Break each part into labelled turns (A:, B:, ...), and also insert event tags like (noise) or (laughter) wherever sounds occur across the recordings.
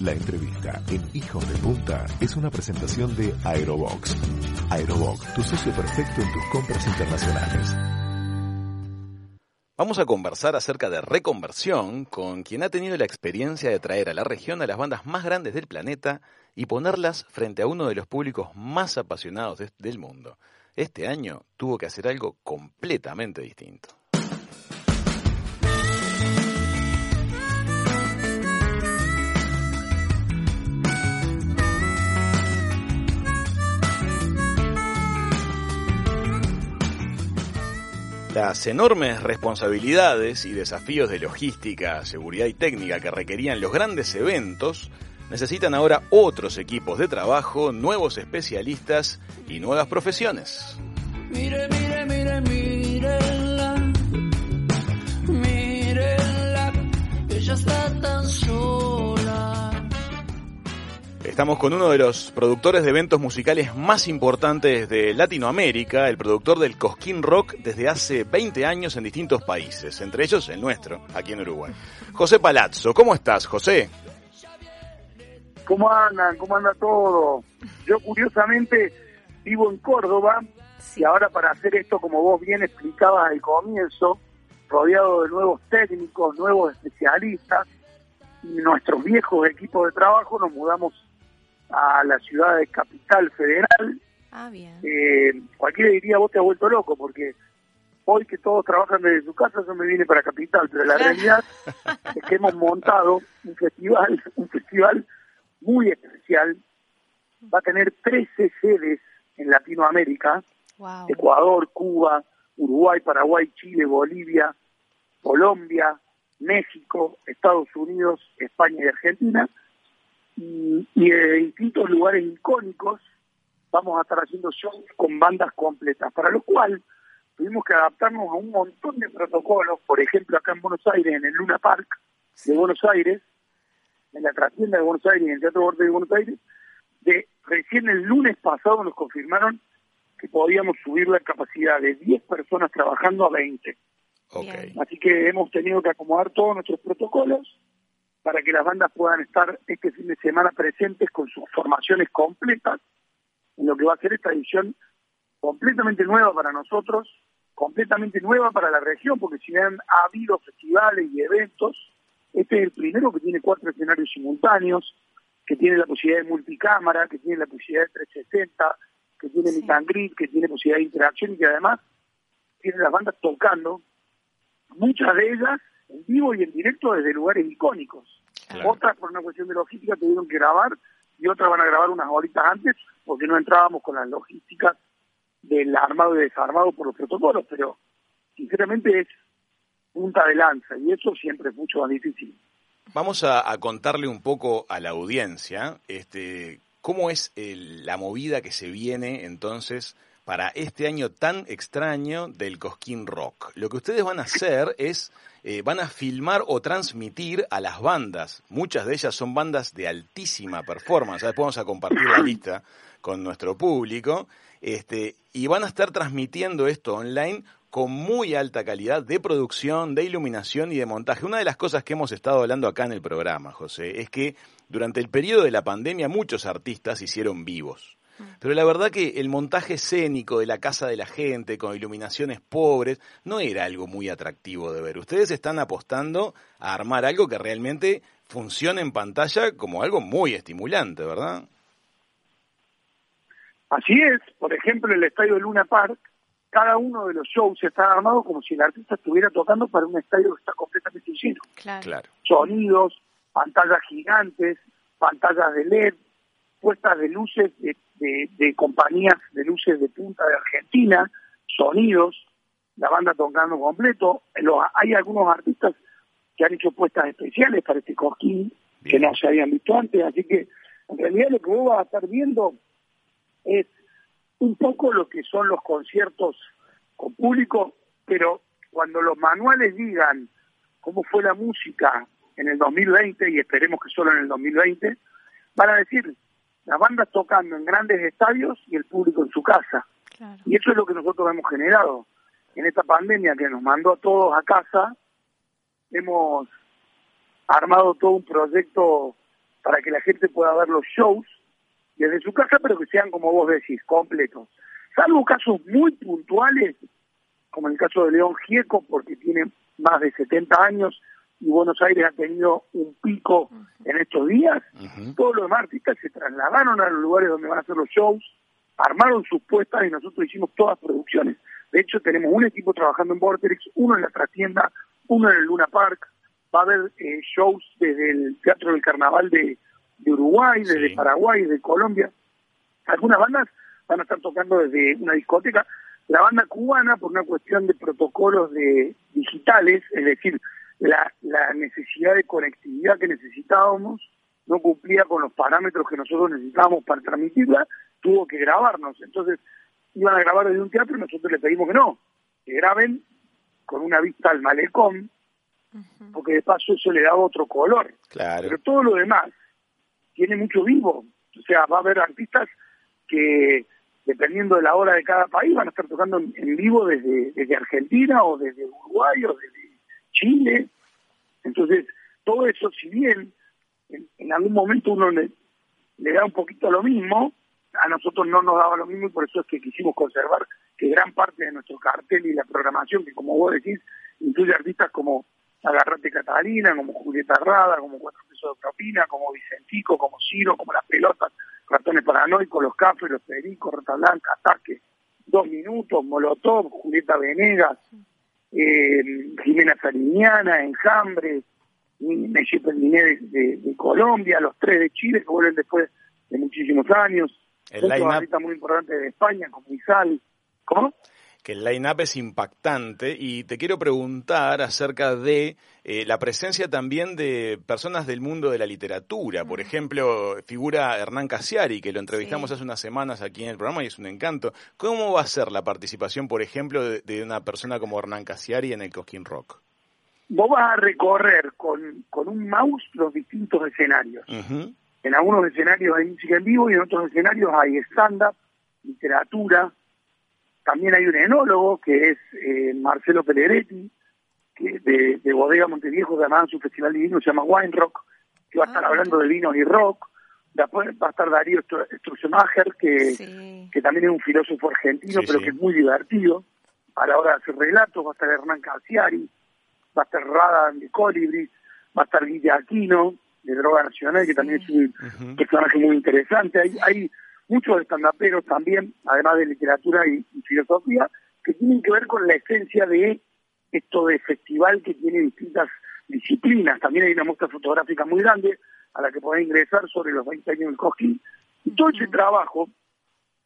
A: La entrevista en Hijos de Punta es una presentación de Aerobox. Aerobox, tu socio perfecto en tus compras internacionales.
B: Vamos a conversar acerca de reconversión con quien ha tenido la experiencia de traer a la región a las bandas más grandes del planeta y ponerlas frente a uno de los públicos más apasionados del mundo. Este año tuvo que hacer algo completamente distinto. Las enormes responsabilidades y desafíos de logística, seguridad y técnica que requerían los grandes eventos necesitan ahora otros equipos de trabajo, nuevos especialistas y nuevas profesiones. Mire, mire, mire, sola. Estamos con uno de los productores de eventos musicales más importantes de Latinoamérica, el productor del Cosquín Rock desde hace 20 años en distintos países, entre ellos el nuestro, aquí en Uruguay. José Palazzo, ¿cómo estás, José?
C: ¿Cómo andan? ¿Cómo anda todo? Yo curiosamente vivo en Córdoba y ahora para hacer esto, como vos bien explicabas al comienzo, rodeado de nuevos técnicos, nuevos especialistas y nuestros viejos equipos de trabajo, nos mudamos a la ciudad de Capital Federal.
D: Ah, bien.
C: Eh, cualquiera diría, vos te has vuelto loco, porque hoy que todos trabajan desde su casa, yo me vine para Capital, pero la realidad es que hemos montado un festival, un festival muy especial. Va a tener 13 sedes en Latinoamérica, Ecuador, Cuba, Uruguay, Paraguay, Chile, Bolivia, Colombia, México, Estados Unidos, España y Argentina y, de distintos lugares icónicos vamos a estar haciendo shows con bandas completas, para lo cual tuvimos que adaptarnos a un montón de protocolos, por ejemplo acá en Buenos Aires, en el Luna Park de Buenos Aires, en la trastienda de Buenos Aires y en el Teatro Bordes de Buenos Aires, de recién el lunes pasado nos confirmaron que podíamos subir la capacidad de 10 personas trabajando a 20. Así que hemos tenido que acomodar todos nuestros protocolos para que las bandas puedan estar este fin de semana presentes con sus formaciones completas en lo que va a ser esta edición completamente nueva para nosotros, completamente nueva para la región, porque si bien ha habido festivales y eventos, este es el primero que tiene cuatro escenarios simultáneos, que tiene la posibilidad de multicámara, que tiene la posibilidad de 360, que tiene sí. meet que tiene posibilidad de interacción y que además tiene las bandas tocando, muchas de ellas en vivo y en directo desde lugares icónicos. Otras, por una cuestión de logística, tuvieron que grabar y otras van a grabar unas horitas antes porque no entrábamos con las logísticas del armado y desarmado por los protocolos, pero sinceramente es punta de lanza y eso siempre es mucho más difícil.
B: Vamos a, a contarle un poco a la audiencia este, cómo es el, la movida que se viene entonces para este año tan extraño del Cosquín Rock. Lo que ustedes van a hacer es, eh, van a filmar o transmitir a las bandas. Muchas de ellas son bandas de altísima performance. Después vamos a compartir la lista con nuestro público. Este, y van a estar transmitiendo esto online con muy alta calidad de producción, de iluminación y de montaje. Una de las cosas que hemos estado hablando acá en el programa, José, es que durante el periodo de la pandemia muchos artistas hicieron vivos. Pero la verdad que el montaje escénico de la casa de la gente con iluminaciones pobres no era algo muy atractivo de ver. Ustedes están apostando a armar algo que realmente funcione en pantalla como algo muy estimulante, ¿verdad?
C: Así es. Por ejemplo, el estadio de Luna Park, cada uno de los shows está armado como si el artista estuviera tocando para un estadio que está completamente lleno.
D: Claro.
C: Sonidos, pantallas gigantes, pantallas de LED, puestas de luces de, de, de, compañías de luces de punta de Argentina, sonidos, la banda tocando completo. Los, hay algunos artistas que han hecho puestas especiales para este cosquín que no se habían visto antes, así que en realidad lo que vos vas a estar viendo es un poco lo que son los conciertos con público, pero cuando los manuales digan cómo fue la música en el 2020, y esperemos que solo en el 2020, van a decir las bandas tocando en grandes estadios y el público en su casa.
D: Claro.
C: Y eso es lo que nosotros hemos generado. En esta pandemia que nos mandó a todos a casa, hemos armado todo un proyecto para que la gente pueda ver los shows desde su casa, pero que sean, como vos decís, completos. Salvo casos muy puntuales, como el caso de León Gieco, porque tiene más de 70 años y Buenos Aires ha tenido un pico en estos días, todos los demás artistas se trasladaron a los lugares donde van a hacer los shows, armaron sus puestas y nosotros hicimos todas producciones. De hecho, tenemos un equipo trabajando en Vortex, uno en la trastienda, uno en el Luna Park. Va a haber eh, shows desde el Teatro del Carnaval de, Uruguay, desde Paraguay, de Colombia. Algunas bandas van a estar tocando desde una discoteca. La banda cubana, por una cuestión de protocolos de digitales, es decir, la, la necesidad de conectividad que necesitábamos, no cumplía con los parámetros que nosotros necesitábamos para transmitirla, tuvo que grabarnos. Entonces, iban a grabar desde un teatro y nosotros le pedimos que no, que graben con una vista al malecón, porque de paso eso le daba otro color.
B: Claro.
C: Pero todo lo demás tiene mucho vivo. O sea, va a haber artistas que, dependiendo de la hora de cada país, van a estar tocando en, vivo desde, desde Argentina o desde Uruguay o desde Chile. Entonces, todo eso, si bien en, algún momento uno le, da un poquito lo mismo, a nosotros no nos daba lo mismo y por eso es que quisimos conservar que gran parte de nuestro cartel y la programación, que como vos decís, incluye artistas como Agarrate Catalina, como Julieta Rada, como Cuatro Pesos de Propina, como Vicentico, como Ciro, como Las Pelotas, Ratones Paranoicos, Los Cafés, Los Pericos, Rata Blanca, Ataque, Dos Minutos, Molotov, Julieta Venegas, eh, Jimena Sariñana, Enjambre, Messi Pelliné de, de, Colombia, los tres de Chile que vuelven después de muchísimos años,
B: el line-up
C: muy importante de España, como Isal. ¿Cómo?
B: Que el line-up es impactante y te quiero preguntar acerca de eh, la presencia también de personas del mundo de la literatura. Por ejemplo, figura Hernán Casiari, que lo entrevistamos hace unas semanas aquí en el programa y es un encanto. ¿Cómo va a ser la participación, por ejemplo, de, una persona como Hernán Casiari en el Cosquín Rock?
C: Vos vas a recorrer con, con un mouse los distintos escenarios. En algunos escenarios hay música en vivo y en otros escenarios hay stand-up, literatura. También hay un enólogo que es eh, Marcelo Pellegretti, que de, de Bodega Monteviejo, que además su festival de vino se llama Wine Rock, que va a estar ah, hablando de vinos y rock. Después va a estar Darío Strussemacher, que, que también es un filósofo argentino, pero que es muy divertido a la hora de hacer relatos. Va a estar Hernán Casiari, va a estar Rada de Colibri, va a estar Guilla Aquino, de Droga Nacional, que también es un personaje muy interesante. Hay, hay muchos estandaperos también, además de literatura y, filosofía, que tienen que ver con la esencia de esto de festival que tiene distintas disciplinas. También hay una muestra fotográfica muy grande a la que podés ingresar sobre los 20 años del Cosquín. Y todo ese trabajo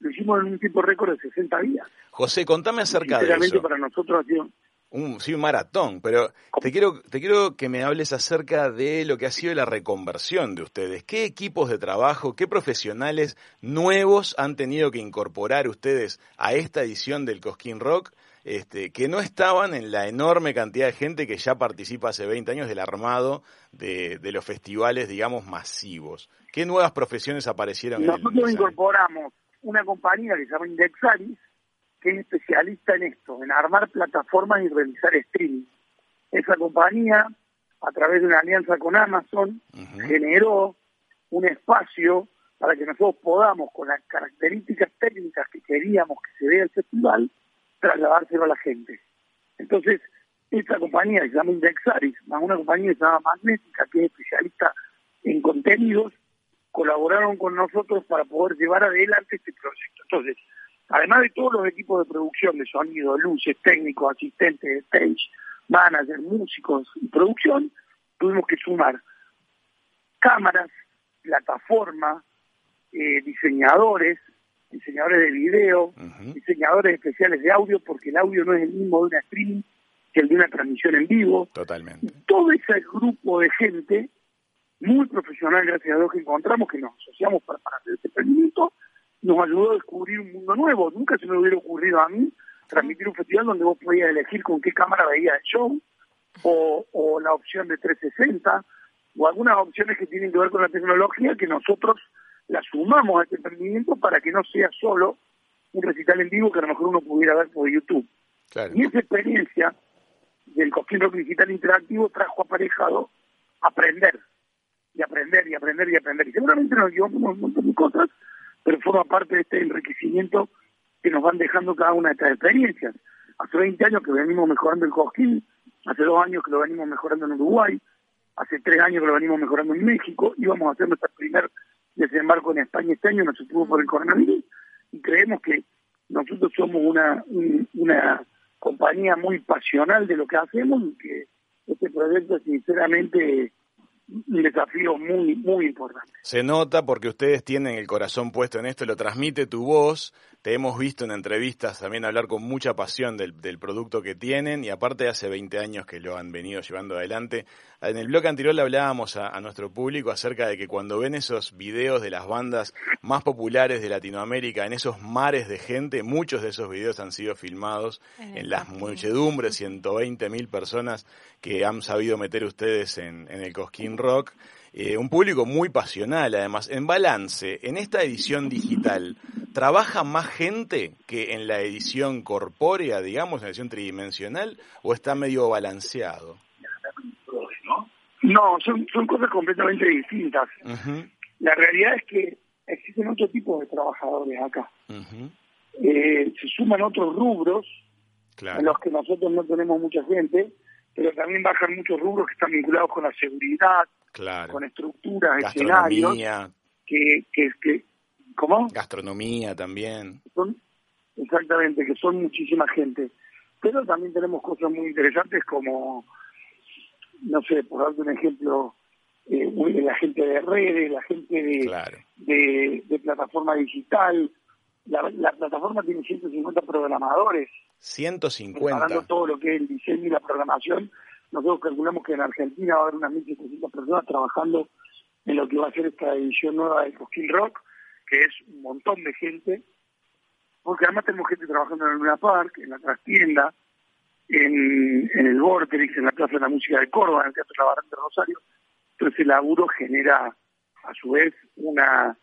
C: lo hicimos en un tiempo récord de 60 días.
B: José, contame acerca de eso.
C: para nosotros ha sido
B: un, sí, un maratón, pero te quiero, te quiero que me hables acerca de lo que ha sido la reconversión de ustedes. ¿Qué equipos de trabajo, qué profesionales nuevos han tenido que incorporar ustedes a esta edición del Cosquín Rock? Este, que no estaban en la enorme cantidad de gente que ya participa hace 20 años del armado de, los festivales, digamos, masivos. ¿Qué nuevas profesiones aparecieron?
C: Nosotros en el incorporamos una compañía que se llama Indexaris, que es especialista en esto, en armar plataformas y realizar streaming. Esa compañía, a través de una alianza con Amazon, generó un espacio para que nosotros podamos, con las características técnicas que queríamos que se vea el festival, trasladárselo a la gente. Entonces, esa compañía que se llama Indexaris, más una compañía que se llama Magnética, que es especialista en contenidos, colaboraron con nosotros para poder llevar adelante este proyecto. Entonces, además de todos los equipos de producción de sonido, luces, técnicos, asistentes de stage, manager, músicos y producción, tuvimos que sumar cámaras, plataforma, eh, diseñadores, diseñadores de video, diseñadores especiales de audio, porque el audio no es el mismo de una streaming que el de una transmisión en vivo.
B: Totalmente.
C: todo ese grupo de gente muy profesional, gracias a Dios, que encontramos, que nos asociamos para, para hacer este emprendimiento, nos ayudó a descubrir un mundo nuevo. Nunca se me hubiera ocurrido a mí transmitir un festival donde vos podías elegir con qué cámara veías el show, o, o la opción de 360, o algunas opciones que tienen que ver con la tecnología que nosotros la sumamos a este emprendimiento para que no sea solo un recital en vivo que a lo mejor uno pudiera ver por YouTube. Y esa experiencia del Cosquín Rock Digital Interactivo trajo aparejado aprender y aprender aprender y aprender y aprender. Y seguramente nos llevamos un montón de cosas, pero forma parte de este enriquecimiento que nos van dejando cada una de estas experiencias. Hace 20 años que venimos mejorando el Cosquín, hace dos años que lo venimos mejorando en Uruguay, hace tres años que lo venimos mejorando en México, íbamos a hacer nuestro primer desembarco en España este año, no se tuvo por el coronavirus, y creemos que nosotros somos una, una compañía muy pasional de lo que hacemos y que este proyecto sinceramente un desafío muy, muy importante.
B: Se nota porque ustedes tienen el corazón puesto en esto, lo transmite tu voz, te hemos visto en entrevistas también hablar con mucha pasión del, producto que tienen y aparte hace 20 años que lo han venido llevando adelante. En el blog anterior le hablábamos a, nuestro público acerca de que cuando ven esos videos de las bandas más populares de Latinoamérica, en esos mares de gente, muchos de esos videos han sido filmados en, las muchedumbres, 120 mil personas que han sabido meter ustedes en, en el Cosquín Rock. Eh, un público muy pasional además. En balance, en esta edición digital, ¿trabaja más gente que en la edición corpórea, digamos, en la edición tridimensional, o está medio balanceado?
C: No, son, son cosas completamente distintas. La realidad es que existen otro tipo de trabajadores acá. Eh, se suman otros rubros en los que nosotros no tenemos mucha gente, pero también bajan muchos rubros que están vinculados con la seguridad, con estructuras, escenarios, que, que, que, ¿cómo?
B: Gastronomía también.
C: Son, exactamente, que son muchísima gente. Pero también tenemos cosas muy interesantes como, no sé, por darte un ejemplo, eh, la gente de redes, la gente de, de, plataforma digital. La, la, plataforma tiene 150 programadores.
B: 150.
C: Preparando todo lo que es el diseño y la programación nosotros calculamos que en Argentina va a haber unas 1.700 personas trabajando en lo que va a ser esta edición nueva del Cosquín Rock, que es un montón de gente, porque además tenemos gente trabajando en el Luna Park, en la trastienda, en, en el Vortex, en la Plaza de la Música de Córdoba, en el Teatro Labarán de Rosario. Entonces el laburo genera a su vez una,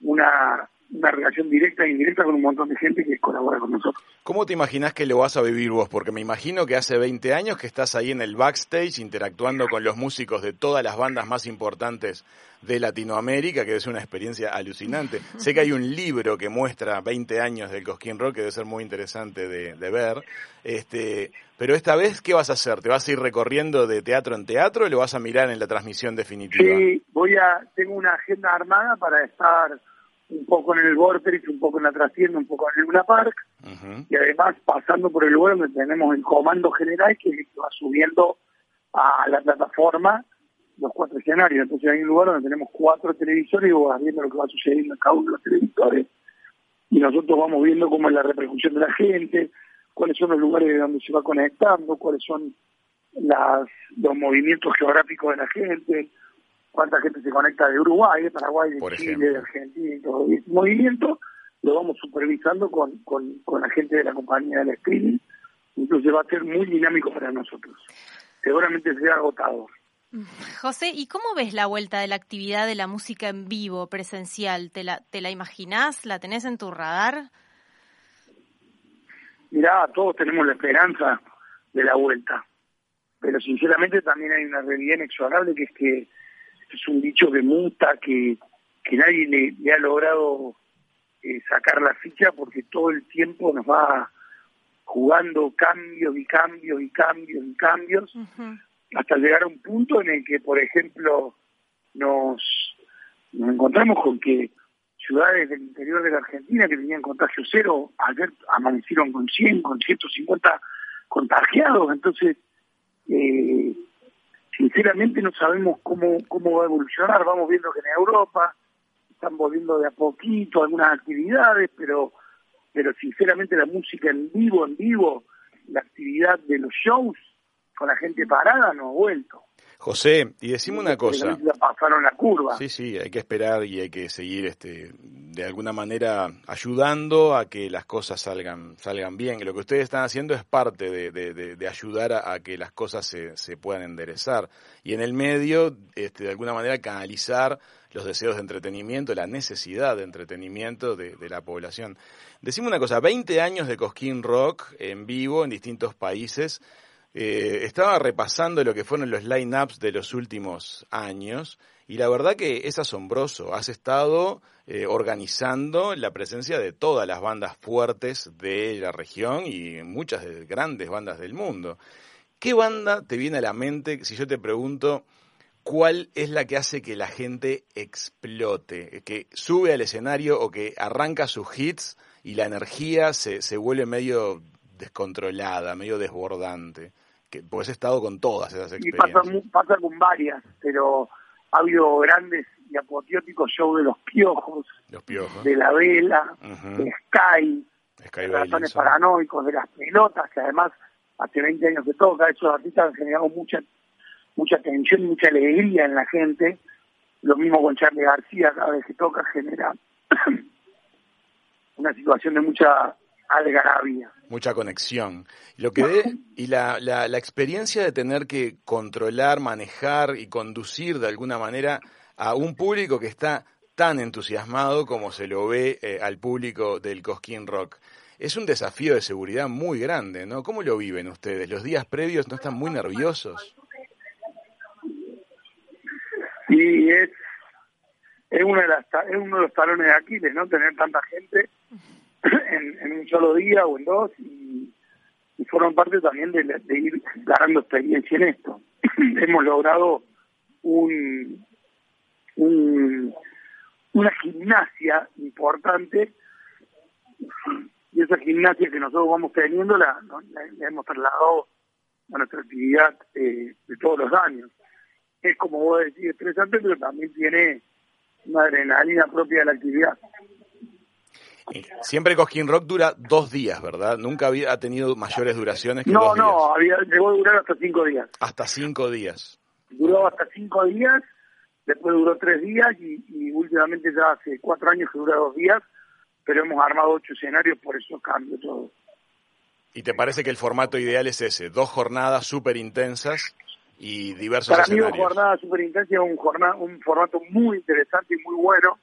C: una una relación directa e indirecta con un montón de gente que colabora con nosotros.
B: ¿Cómo te imaginas que lo vas a vivir vos? Porque me imagino que hace 20 años que estás ahí en el backstage interactuando con los músicos de todas las bandas más importantes de Latinoamérica, que es una experiencia alucinante. sé que hay un libro que muestra 20 años del Cosquín Rock, que debe ser muy interesante de, de ver. Este, pero esta vez, ¿qué vas a hacer? ¿Te vas a ir recorriendo de teatro en teatro o lo vas a mirar en la transmisión definitiva?
C: Sí, voy a, tengo una agenda armada para estar un poco en el Vortex, un poco en la trascienda, un poco en el Luna Park, y además pasando por el lugar donde tenemos el comando general que va subiendo a la plataforma los cuatro escenarios. Entonces hay un lugar donde tenemos cuatro televisores y vos viendo lo que va sucediendo en cada uno de los televisores, y nosotros vamos viendo cómo es la repercusión de la gente, cuáles son los lugares de donde se va conectando, cuáles son las, los movimientos geográficos de la gente, cuánta gente se conecta de Uruguay, de Paraguay, de Chile, de Argentina y todo. ese movimiento lo vamos supervisando con, con, la gente de la compañía del streaming, entonces va a ser muy dinámico para nosotros. Seguramente será agotado.
D: José, ¿y cómo ves la vuelta de la actividad de la música en vivo, presencial? ¿Te la, te la imaginás? ¿La tenés en tu radar?
C: Mirá, todos tenemos la esperanza de la vuelta, pero sinceramente también hay una realidad inexorable que es que es un dicho que muta, que, que nadie le, ha logrado eh, sacar la ficha porque todo el tiempo nos va jugando cambios y cambios y cambios y cambios hasta llegar a un punto en el que, por ejemplo, nos, nos encontramos con que ciudades del interior de la Argentina que tenían contagio cero, ayer amanecieron con 100, con 150 contagiados, entonces eh, sinceramente no sabemos cómo, cómo va a evolucionar. Vamos viendo que en Europa están volviendo de a poquito algunas actividades, pero, pero sinceramente la música en vivo, en vivo, la actividad de los shows con la gente parada no ha vuelto.
B: José, y decime una cosa.
C: pasaron la curva.
B: Sí, sí, hay que esperar y hay que seguir este, de alguna manera ayudando a que las cosas salgan, salgan bien. Lo que ustedes están haciendo es parte de, ayudar a, que las cosas se, se, puedan enderezar. Y en el medio, este, de alguna manera, canalizar los deseos de entretenimiento, la necesidad de entretenimiento de, la población. Decime una cosa, 20 años de Cosquín Rock en vivo en distintos países eh, estaba repasando lo que fueron los line-ups de los últimos años y la verdad que es asombroso. Has estado eh, organizando la presencia de todas las bandas fuertes de la región y muchas de grandes bandas del mundo. ¿Qué banda te viene a la mente si yo te pregunto cuál es la que hace que la gente explote, que sube al escenario o que arranca sus hits y la energía se, se vuelve medio descontrolada, medio desbordante? Que, pues he estado con todas esas experiencias.
C: Y pasa, pasa con varias, pero ha habido grandes y apoteóticos shows de los piojos,
B: los piojos.
C: de la vela, de Sky,
B: Sky
C: de ratones paranoicos, de las pelotas, que además hace 20 años que toca, esos artistas han generado mucha mucha atención y mucha alegría en la gente. Lo mismo con Charlie García, cada vez que toca genera (clears throat) una situación de mucha algarabía.
B: Mucha conexión. Lo que de, y la, la, la experiencia de tener que controlar, manejar y conducir de alguna manera a un público que está tan entusiasmado como se lo ve eh, al público del Cosquín Rock. Es un desafío de seguridad muy grande, ¿no? ¿Cómo lo viven ustedes? ¿Los días previos no están muy nerviosos?
C: Y es, es, una de las, es uno de los talones de Aquiles, ¿no? Tener tanta gente (clears throat) en, un solo día o en dos y, y fueron parte también de, de ir ganando experiencia en esto. (clears throat) Hemos logrado un, un, una gimnasia importante y esa gimnasia que nosotros vamos teniendo la, la, hemos trasladado a nuestra actividad eh, de todos los años. Es como vos decís, estresante, pero también tiene una adrenalina propia de la actividad.
B: Siempre Cosquín Rock dura dos días, ¿verdad? Nunca había tenido mayores duraciones que
C: no,
B: dos días.
C: No, no, había, llegó a durar hasta cinco días.
B: Hasta cinco días.
C: Duró hasta cinco días, después duró tres días y, y últimamente ya hace cuatro años que dura dos días, pero hemos armado ocho escenarios, por eso cambio todo.
B: ¿Y te parece que el formato ideal es ese? Dos jornadas súper intensas y diversos
C: Para
B: escenarios.
C: mí, una jornada súper intensa es un, jornada, un formato muy interesante y muy bueno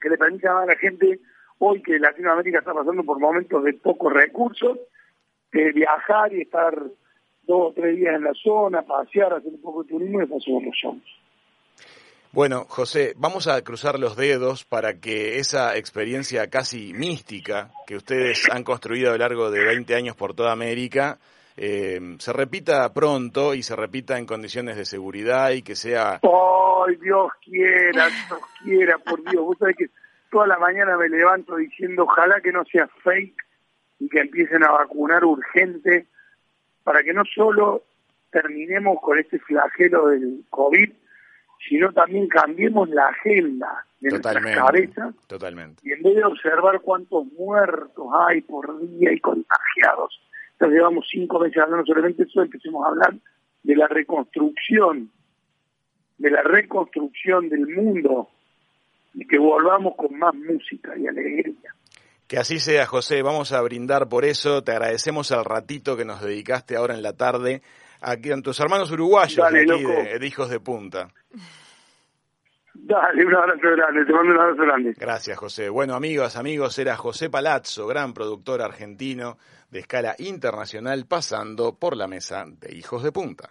C: que le permite a la gente, hoy que Latinoamérica está pasando por momentos de pocos recursos, viajar y estar dos o tres días en la zona, pasear, hacer un poco de turismo y después los shows.
B: Bueno, José, vamos a cruzar los dedos para que esa experiencia casi mística que ustedes han construido a lo largo de 20 años por toda América eh, se repita pronto y se repita en condiciones de seguridad y que sea...
C: ¡Ay, Dios quiera, Dios quiera, por Dios! Vos sabés que toda la mañana me levanto diciendo ojalá que no sea fake y que empiecen a vacunar urgente para que no solo terminemos con este flagelo del COVID, sino también cambiemos la agenda de
B: Totalmente,
C: nuestras cabezas
B: totalmente.
C: y en vez de observar cuántos muertos hay por día y contagiados, ya llevamos cinco meses hablando solamente eso, empecemos a hablar de la reconstrucción, de la reconstrucción del mundo y que volvamos con más música y alegría.
B: Que así sea, José. Vamos a brindar por eso. Te agradecemos el ratito que nos dedicaste ahora en la tarde aquí a tus hermanos uruguayos
C: Dale,
B: aquí, de, de Hijos de Punta.
C: Dale, un abrazo grande, te mando un abrazo grande.
B: Gracias, José. Bueno, amigos, amigos, era José Palazzo, gran productor argentino de escala internacional, pasando por la mesa de Hijos de Punta.